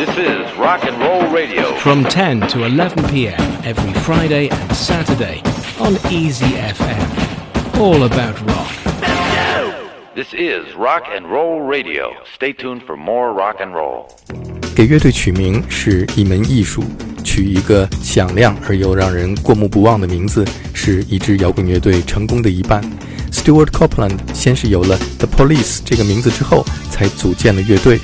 This is Rock and Roll Radio. From 10 to 11 p.m. every Friday and Saturday on Easy FM. All about rock. This is Rock and Roll Radio. Stay tuned for more rock and roll. 给乐队取名是一门艺术，取一个响亮而又让人过目不忘的名字，是一支摇滚乐队成功的一半。Stewart Copeland 先是有了 The Police 这个名字之后，才组建了乐队。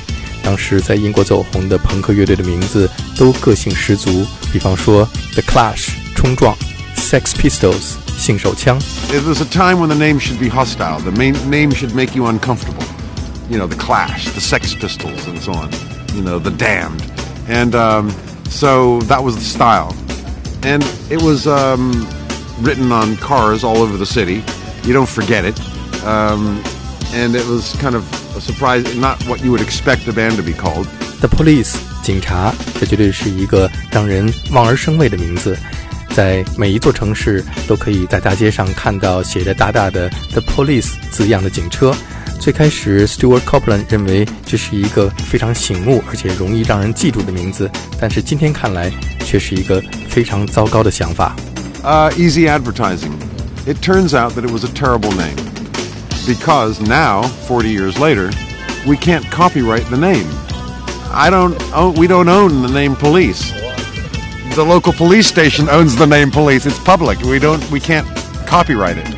当时在英国走红的朋克乐队的名字都个性十足，比方说 The Clash 冲撞，Sex Pistols 性手枪。It was a time when the name should be hostile. The main name should make you uncomfortable. You know, the Clash, the Sex Pistols, and so on. You know, the Damned, and um, so that was the style. And it was um, written on cars all over the city. You don't forget it. Um, and it was kind of a surprise, not what you would expect a band to be called. The Police 警察，这绝对是一个让人望而生畏的名字。在每一座城市都可以在大街上看到写着大大的 “The Police” 字样的警车。最开始，Stewart Copeland 认为这是一个非常醒目而且容易让人记住的名字，但是今天看来却是一个非常糟糕的想法。Uh, easy advertising. It turns out that it was a terrible name because now, 40 years later, we can't copyright the name. I don't. Oh, we don't own the name police. The local police station owns the name police. It's public. We don't. We can't copyright it.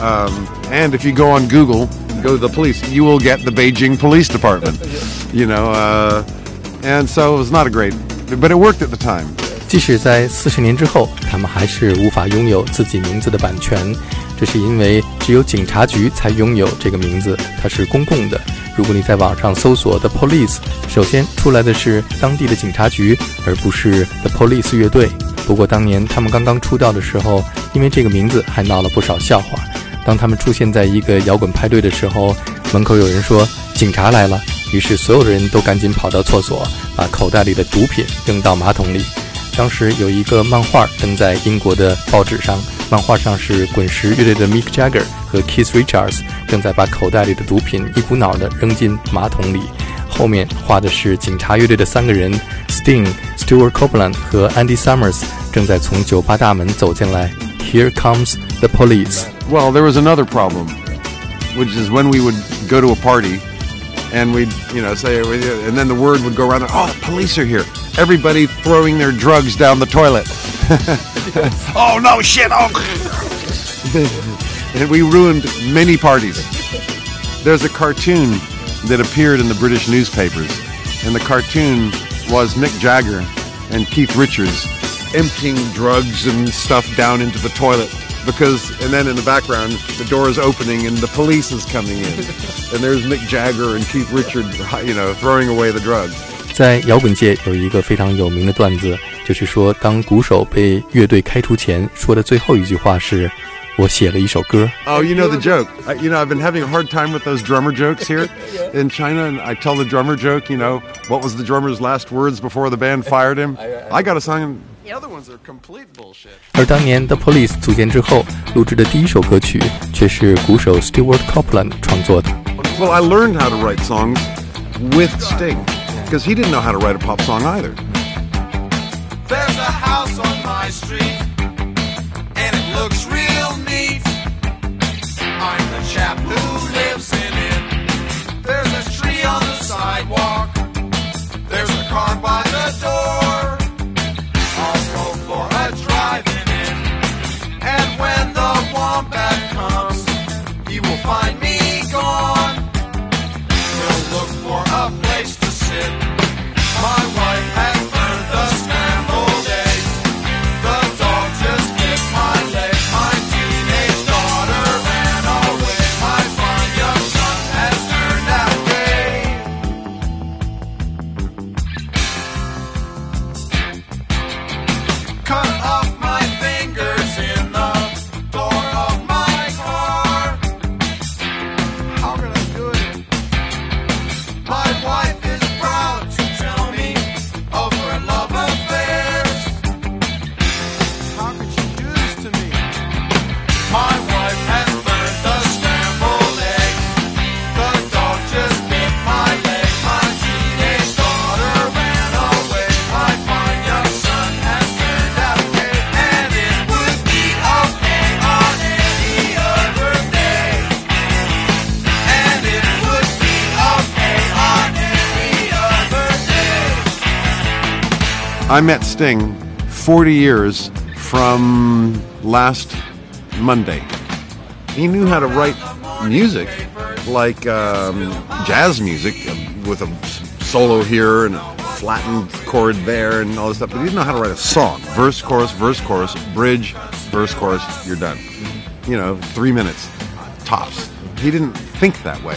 Um, and if you go on Google, go to the police, you will get the Beijing Police Department. You know, uh, and so it was not a great, but it worked at the time. 即使在四十年之后，他们还是无法拥有自己名字的版权， 这是因为只有警察局才拥有这个名字，它是公共的。如果你在网上搜索 The Police，首先出来的是当地的警察局，而不是 The Police 乐队。不过当年他们刚刚出道的时候，因为这个名字还闹了不少笑话。当他们出现在一个摇滚派对的时候，门口有人说警察来了，于是所有的人都赶紧跑到厕所，把口袋里的毒品扔到马桶里。当时有一个漫画登在英国的报纸上，漫画上是滚石乐队的 Mick Jagger 和 Keith Richards 正在把口袋里的毒品一股脑地扔进马桶里，后面画的是警察乐队的三个人 Sting、Stewart Copeland 和 Andy Summers 正在从酒吧大门走进来。Here comes the police. Well, there was another problem, which is when we would go to a party and we'd, you know, say, and then the word would go around, oh, the police are here. Everybody throwing their drugs down the toilet. oh, no, shit. Oh. and we ruined many parties. There's a cartoon that appeared in the British newspapers, and the cartoon was Mick Jagger and Keith Richards emptying drugs and stuff down into the toilet because and then in the background the door is opening and the police is coming in and there's Mick Jagger and Keith Richard you know throwing away the drugs 在摇滚界有一个非常有名的段子，就是说，当鼓手被乐队开除前，说的最后一句话是：“我写了一首歌。” Oh, you know the joke. I, you know, I've been having a hard time with those drummer jokes here in China, and I tell the drummer joke. You know, what was the drummer's last words before the band fired him? I got a song. The other ones are complete bullshit. 而当年 The Police 组建之后，录制的第一首歌曲却是鼓手 Stewart Copeland 创作的。 Well, I learned how to write songs with Sting because he didn't know how to write a pop song either. There's a house on my street, and it looks real neat. I'm the chap who lives in it. There's a tree on the sidewalk. I met Sting 40 years from last Monday. He knew how to write music like um, jazz music with a solo here and a flattened chord there and all this stuff, but he didn't know how to write a song. Verse, chorus, verse, chorus, bridge, verse, chorus, you're done. You know, three minutes, tops. He didn't think that way.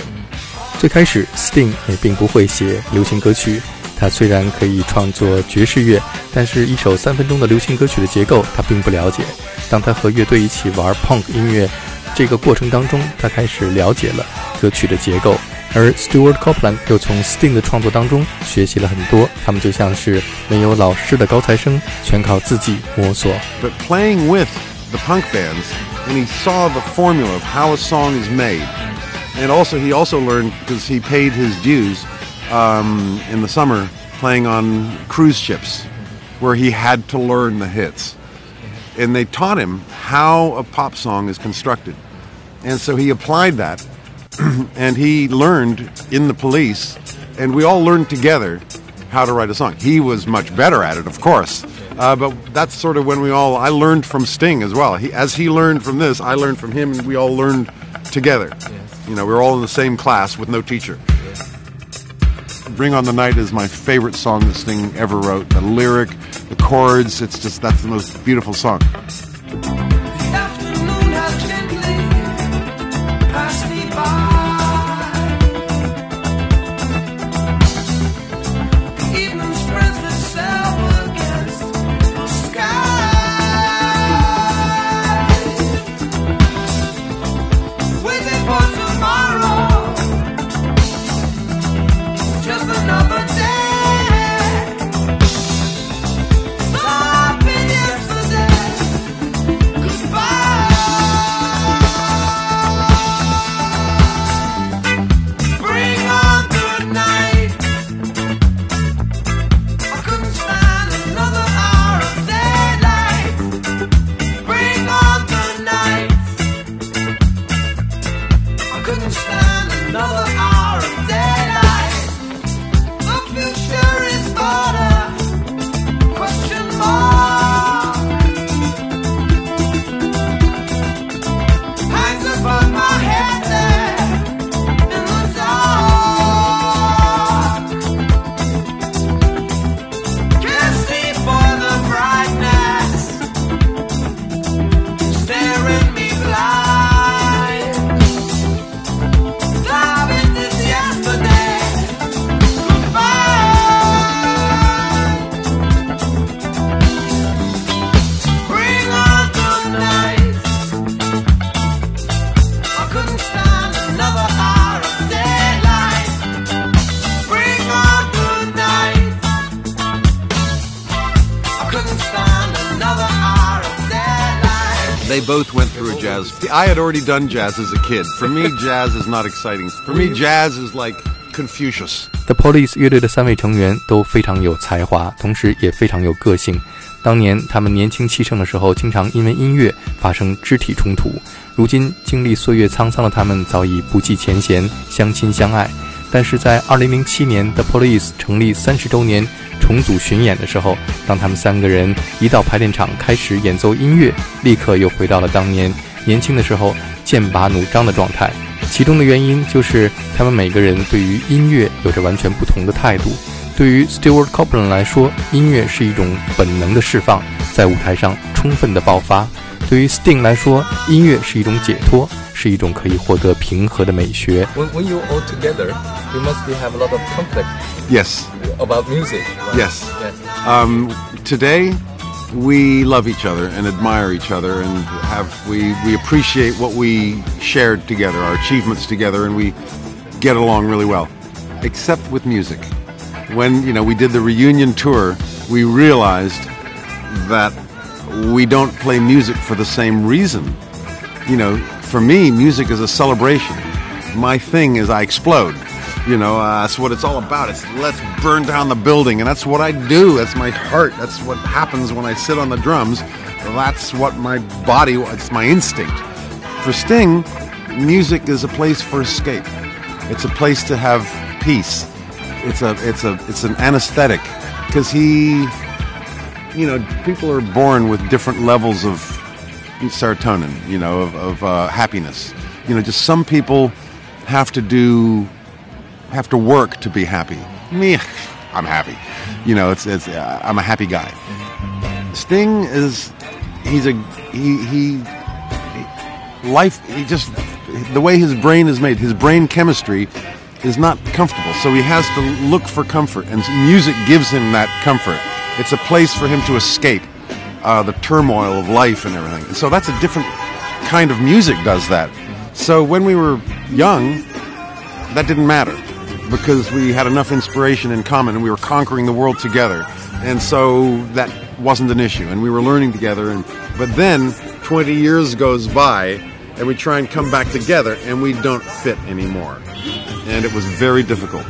最开始，Sting 也并不会写流行歌曲。 他虽然可以创作爵士乐，但是一首三分钟的流行歌曲的结构他并不了解。当他和乐队一起玩 Punk 音乐这个过程当中，他开始了解了歌曲的结构。而 Stewart Copeland 又从 Sting 的创作当中学习了很多。他们就像是没有老师的高材生，全靠自己摸索。But playing with the punk bands, and he saw the formula of how a song is made. And also, he also learned because he paid his dues um, in the summer playing on cruise ships, where he had to learn the hits. And they taught him how a pop song is constructed. And so he applied that, and he learned in the police, and we all learned together how to write a song. He was much better at it, of course. Uh, but that's sort of when we all, I learned from Sting as well. He, as he learned from this, I learned from him, and we all learned together. You know, we were all in the same class with no teacher. Bring on the Night is my favorite song that Sting ever wrote. The lyric, the chords, it's just, that's the most beautiful song. They both went through jazz. I had already done jazz as a kid. For me, jazz is not exciting. For me, jazz is like Confucius. The Police 乐队的三位成员都非常有才华，同时也非常有个性。当年他们年轻气盛的时候，经常因为音乐发生肢体冲突。如今经历岁月沧桑的他们，早已不计前嫌，相亲相爱。但是在2007年，The Police 成立三十周年重组巡演的时候，当他们三个人一到排练场开始演奏音乐，立刻又回到了当年年轻的时候剑拔弩张的状态。其中的原因就是他们每个人对于音乐有着完全不同的态度。对于 Stewart Copeland 来说，音乐是一种本能的释放，在舞台上充分的爆发；对于 Sting 来说，音乐是一种解脱。是一种可以获得平和的美学。When when you all together, you must be have a lot of conflict. Yes. About music. Right? Yes. Yes. Um, today, we love each other and admire each other and have we we appreciate what we shared together, our achievements together, and we get along really well. Except with music. When you know we did the reunion tour, we realized that we don't play music for the same reason. You know, for me, music is a celebration. My thing is I explode. You know, uh, that's what it's all about. It's let's burn down the building, and that's what I do. That's my heart. That's what happens when I sit on the drums. That's what my body. It's my instinct. For Sting, music is a place for escape. It's a place to have peace. It's a it's a it's an anesthetic because he you know, people are born with different levels of serotonin, you know, of, of uh, happiness. You know, just some people have to do, have to work to be happy. Me, I'm happy. You know, it's, it's uh, I'm a happy guy. Sting is, he's a, he, he, he, life, he just, the way his brain is made, his brain chemistry is not comfortable. So he has to look for comfort, and music gives him that comfort. It's a place for him to escape uh, the turmoil of life and everything. And so that's a different kind of music does that. So when we were young, that didn't matter because we had enough inspiration in common and we were conquering the world together. And so that wasn't an issue and we were learning together and but then 20 years goes by and we try and come back together and we don't fit anymore. And it was very difficult.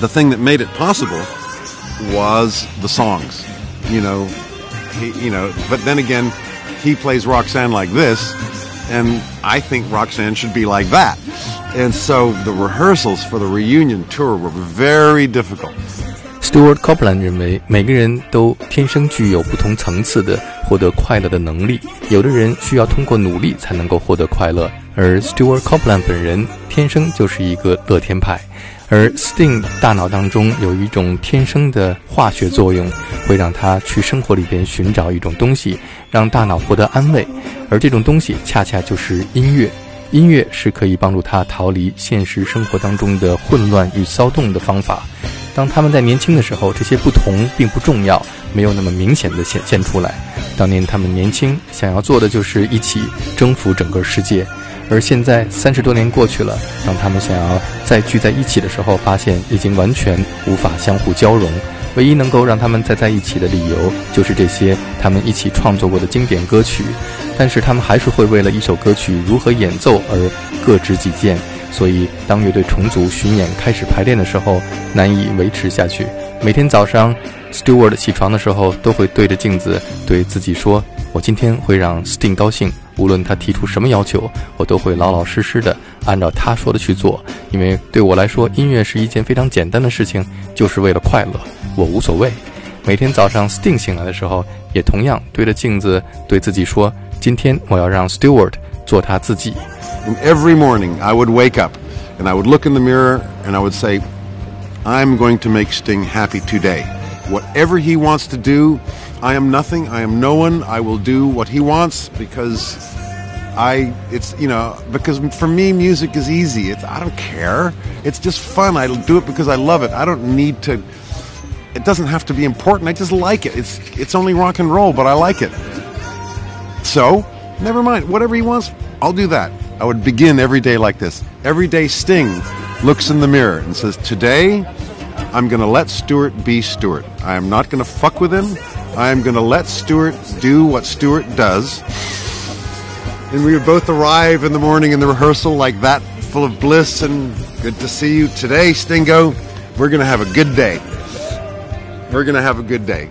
The thing that made it possible was the songs. You know, he, you know. But then again, he plays Roxanne like this, and I think Roxanne should be like that. And so the rehearsals for the reunion tour were very difficult. Stewart Copeland 认为，每个人都天生具有不同层次的获得快乐的能力。有的人需要通过努力才能够获得快乐，而 Stewart Copeland 本人天生就是一个乐天派。而 Sting 大脑当中有一种天生的化学作用，会让他去生活里边寻找一种东西，让大脑获得安慰。而这种东西恰恰就是音乐。音乐是可以帮助他逃离现实生活当中的混乱与骚动的方法。当他们在年轻的时候，这些不同并不重要，没有那么明显的显现出来。当年他们年轻，想要做的就是一起征服整个世界。而现在三十多年过去了，当他们想要再聚在一起的时候，发现已经完全无法相互交融。唯一能够让他们再在一起的理由，就是这些他们一起创作过的经典歌曲。但是他们还是会为了一首歌曲如何演奏而各执己见。所以当乐队重组巡演开始排练的时候，难以维持下去。每天早上，Stewart 起床的时候都会对着镜子对自己说：“我今天会让 Sting 高兴。”无论他提出什么要求，我都会老老实实的按照他说的去做。因为对我来说，音乐是一件非常简单的事情，就是为了快乐，我无所谓。每天早上，Sting 醒来的时候，也同样对着镜子对自己说：“今天我要让 Stewart 做他自己。” And every morning I would wake up and I would look in the mirror and I would say, I'm going to make Sting happy today. Whatever he wants to do, I am nothing. I am no one. I will do what he wants because I it's you know because for me music is easy. It's I don't care. It's just fun. I do it because I love it. I don't need to. It doesn't have to be important. I just like it. It's it's only rock and roll, but I like it. So never mind. Whatever he wants, I'll do that. I would begin every day like this. Every day, Sting looks in the mirror and says, "Today, I'm going to let Stewart be Stewart. I am not going to fuck with him. I'm going to let Stewart do what Stewart does. And we would both arrive in the morning in the rehearsal like that, full of bliss and good to see you today, Stingo. We're going to have a good day. We're going to have a good day.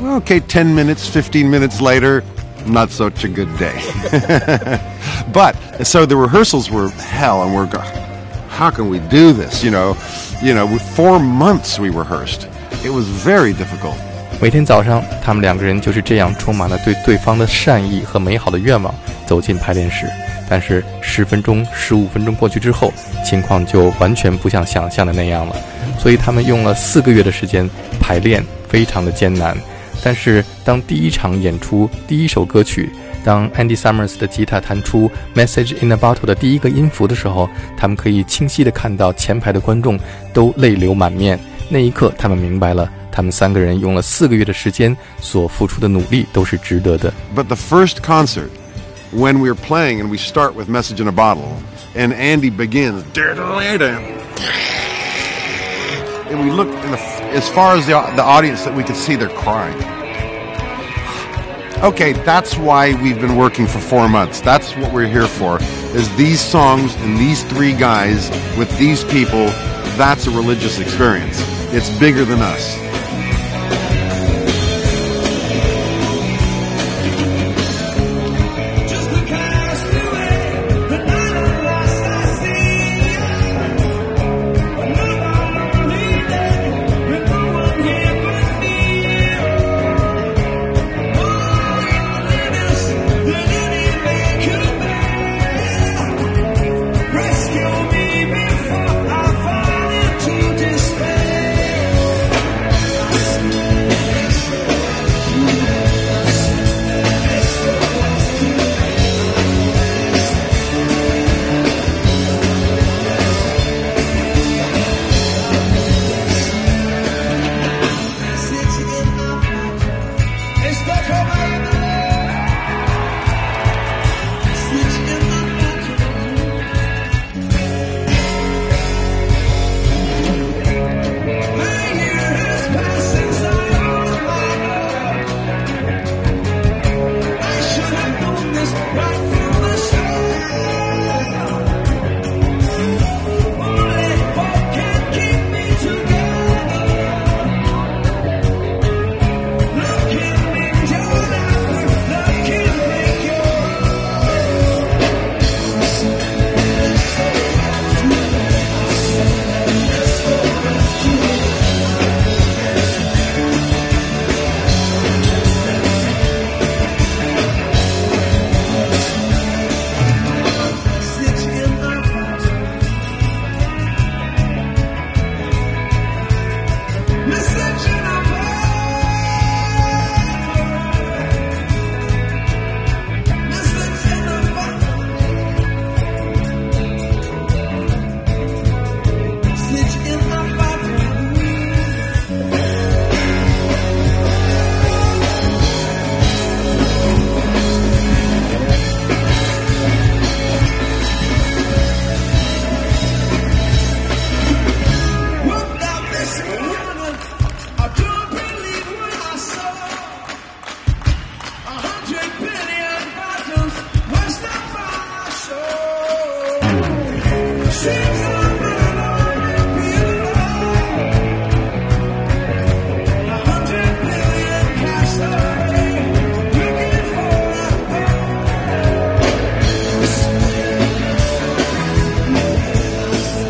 Okay, 10 minutes, 15 minutes later, not such a good day. but so the rehearsals were hell, and we're going, how can we do this? You know, you know, with four months we rehearsed. It was very difficult. 每天早上，他们两个人就是这样充满了对对方的善意和美好的愿望 走进排练室。但是十分钟、十五分钟过去之后，情况就完全不像想象的那样了。所以他们用了四个月的时间排练，非常的艰难。但是当第一场演出第一首歌曲，当 Andy Summers 的吉他弹出《Message in a Bottle》的第一个音符的时候，他们可以清晰的看到前排的观众都泪流满面。那一刻，他们明白了。他们三个人用了四个月的时间所付出的努力都是值得的。But the first concert, when we're playing and we start with Message in a Bottle, and Andy begins, and we look the, as far as the, the audience that we could see, they're crying. Okay, that's why we've been working for four months. That's what we're here for. Is these songs and these three guys with these people. That's a religious experience. It's bigger than us.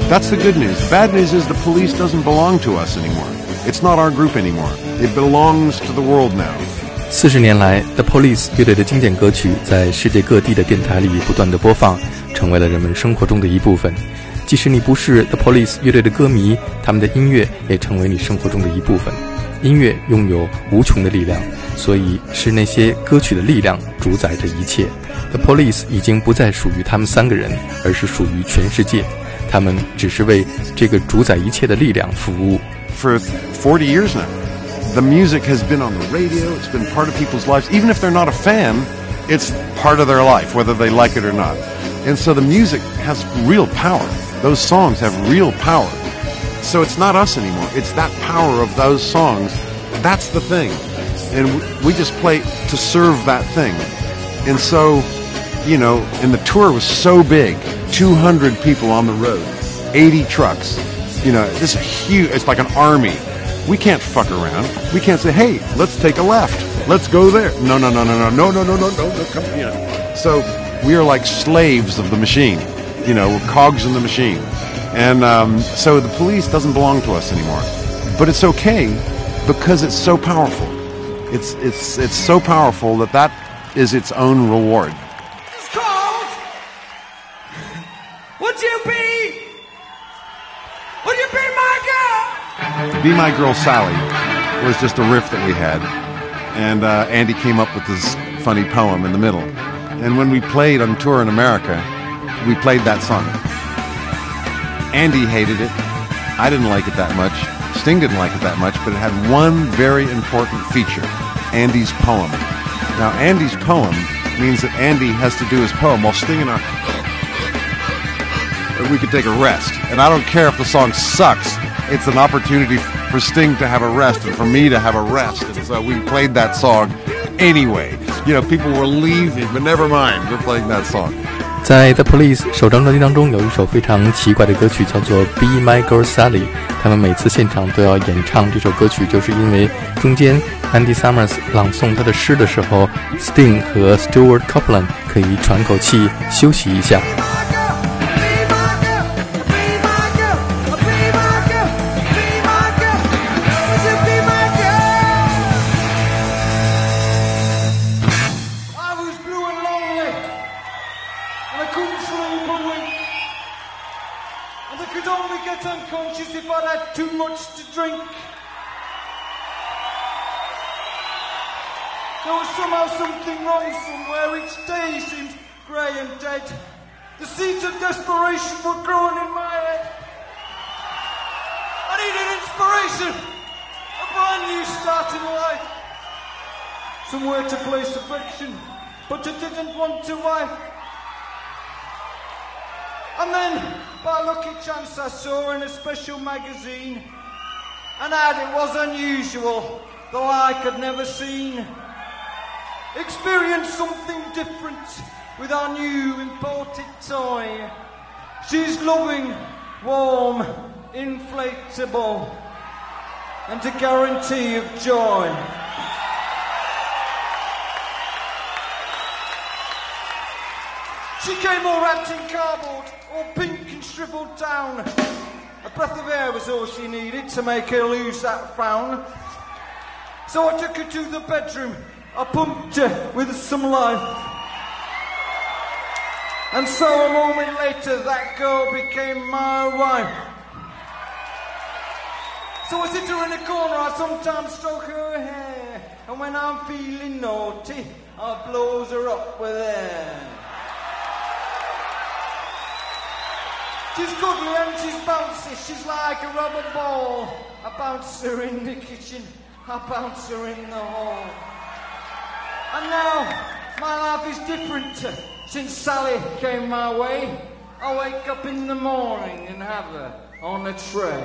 That's the good news. Bad news is the police doesn't belong to us anymore. It's not our group anymore. It belongs to the world now. 四十年来，The Police 乐队的经典歌曲在世界各地的电台里不断的播放，成为了人们生活中的一部分。即使你不是 The Police 乐队的歌迷，他们的音乐也成为你生活中的一部分。音乐拥有无穷的力量，所以是那些歌曲的力量主宰着一切。The Police 已经不再属于他们三个人，而是属于全世界。他们只是为这个主宰一切的力量服务。 For 40 years now, the music has been on the radio, it's been part of people's lives. Even if they're not a fan, it's part of their life, whether they like it or not. And so the music has real power. Those songs have real power. So it's not us anymore. It's that power of those songs. That's the thing. And we just play to serve that thing. And so, you know, and the tour was so big 200 people on the road, 80 trucks. You know, this is huge. It's like an army. We can't fuck around. We can't say, hey, let's take a left. Let's go there. No, no, no, no, no, no, no, no, no, no, no. Come, you. So we are like slaves of the machine. You know, we're cogs in the machine. And um, so the police doesn't belong to us anymore. But it's okay because it's so powerful. It's, it's, it's so powerful that that is its own reward. Would you be? Would you be my girl? Be My Girl Sally was just a riff that we had. And uh, Andy came up with this funny poem in the middle. And when we played on tour in America, we played that song. Andy hated it. I didn't like it that much. Sting didn't like it that much, but it had one very important feature Andy's poem. Now, Andy's poem means that Andy has to do his poem while Sting and I We could take a rest. And I don't care if the song sucks, it's an opportunity for Sting to have a rest and for me to have a rest. And so we played that song anyway. You know, people were leaving, but never mind, we're playing that song. 在 The Police 首张专辑当中，有一首非常奇怪的歌曲，叫做《Be My Girl Sally》。他们每次现场都要演唱这首歌曲，就是因为中间 Andy Summers 朗诵他的诗的时候，Sting 和 Stewart Copeland 可以喘口气休息一下。 Couldn't sleep a wink. And I could only get unconscious if I'd had too much to drink. There was somehow something wrong somewhere. Each day seemed grey and dead. The seeds of desperation were growing in my head. I needed inspiration, a brand new start in life somewhere to place affection, but I didn't want to wife. And then, by lucky chance, I saw in a special magazine an ad. It was unusual, the like I'd never seen. Experience something different with our new imported toy. She's loving, warm, inflatable, and a guarantee of joy. She came all wrapped in cardboard, all pink and shriveled down. A breath of air was all she needed to make her lose that frown. So I took her to the bedroom. I pumped her with some life. And so a moment later, that girl became my wife. So I sit her in the corner, I sometimes stroke her hair. And when I'm feeling naughty, I blows her up with air. She's goodly and she's bouncy, she's like a rubber ball. I bounce her in the kitchen, I bounce her in the hall. And now, my life is different since Sally came my way. I wake up in the morning and have her on a tray.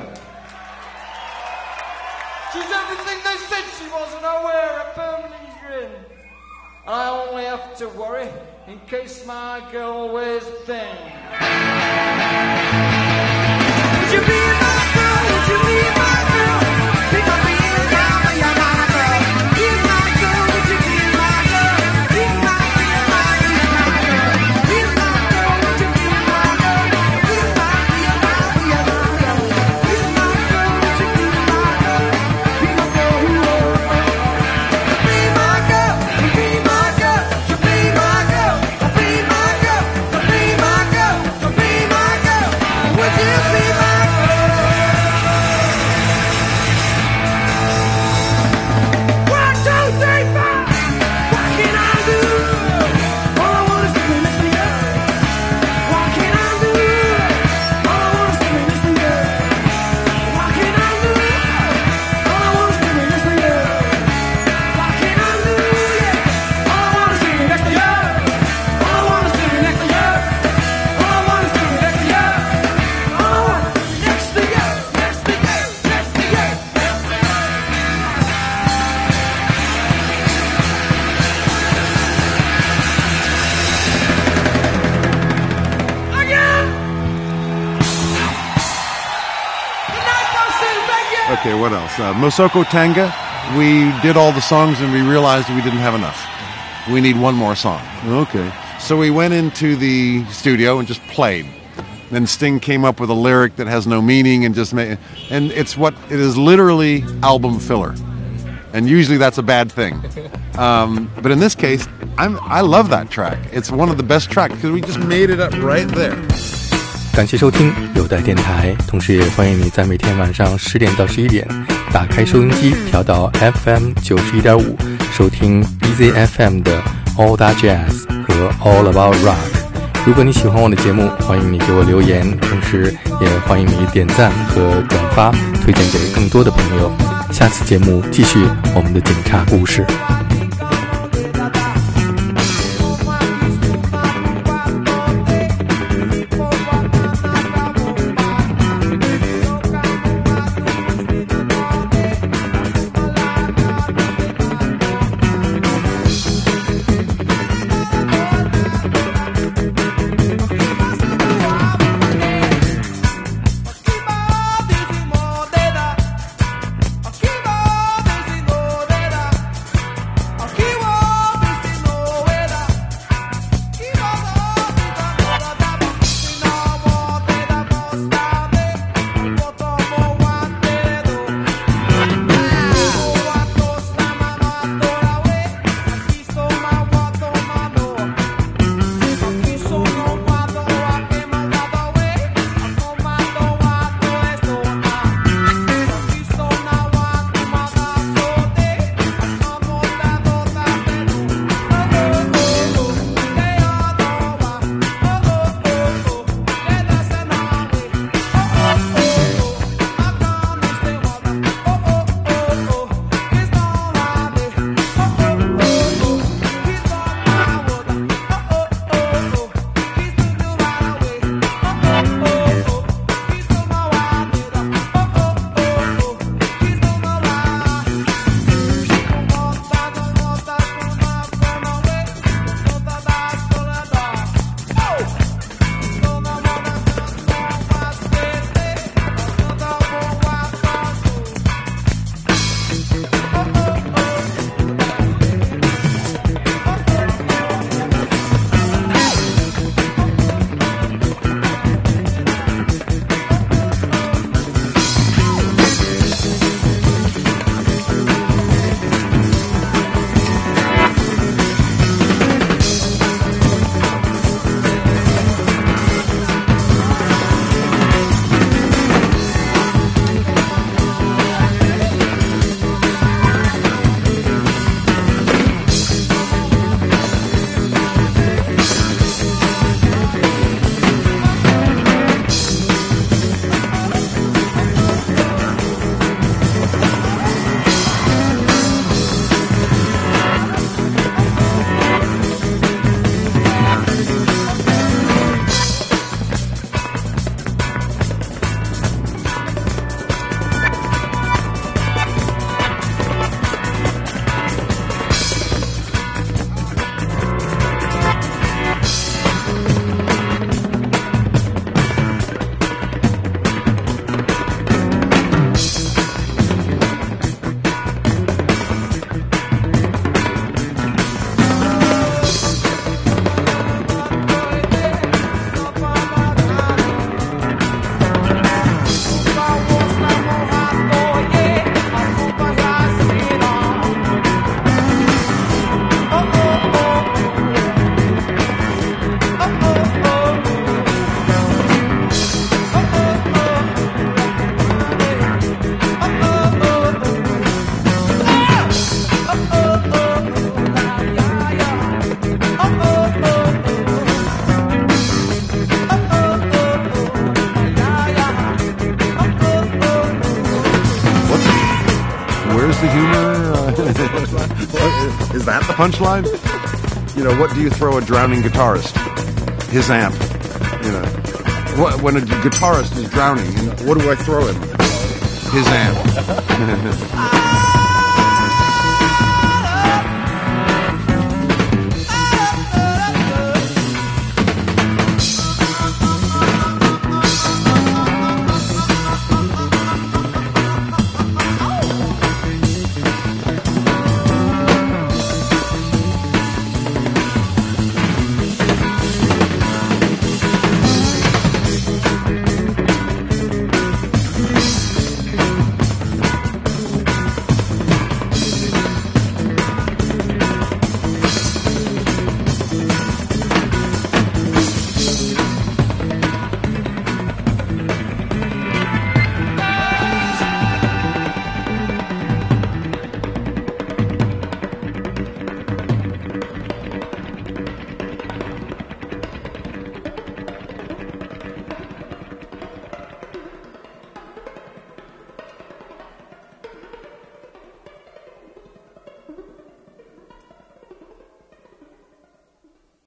She's everything they said she was, and I wear a permanent grin. I only have to worry in case my girl wears thin. Masoko Tanga. We did all the songs and we realized we didn't have enough. We need one more song. Okay. So we went into the studio and just played. Then Sting came up with a lyric that has no meaning and just made, and it's what it is literally album filler. And usually that's a bad thing. Um, but in this case, I'm, I love that track. It's one of the best tracks because we just made it up right there. 感谢收听有待电台，同时也欢迎你在每天晚上十点到十一点打开收音机调到 FM 九十一点五，收听 EZFM 的 All That Jazz 和 All About Rock。如果你喜欢我的节目，欢迎你给我留言，同时也欢迎你点赞和转发，推荐给更多的朋友。下次节目继续我们的警察故事。The punchline? You know, what do you throw a drowning guitarist? His amp. You know, what, when a guitarist is drowning, what do I throw him? His amp.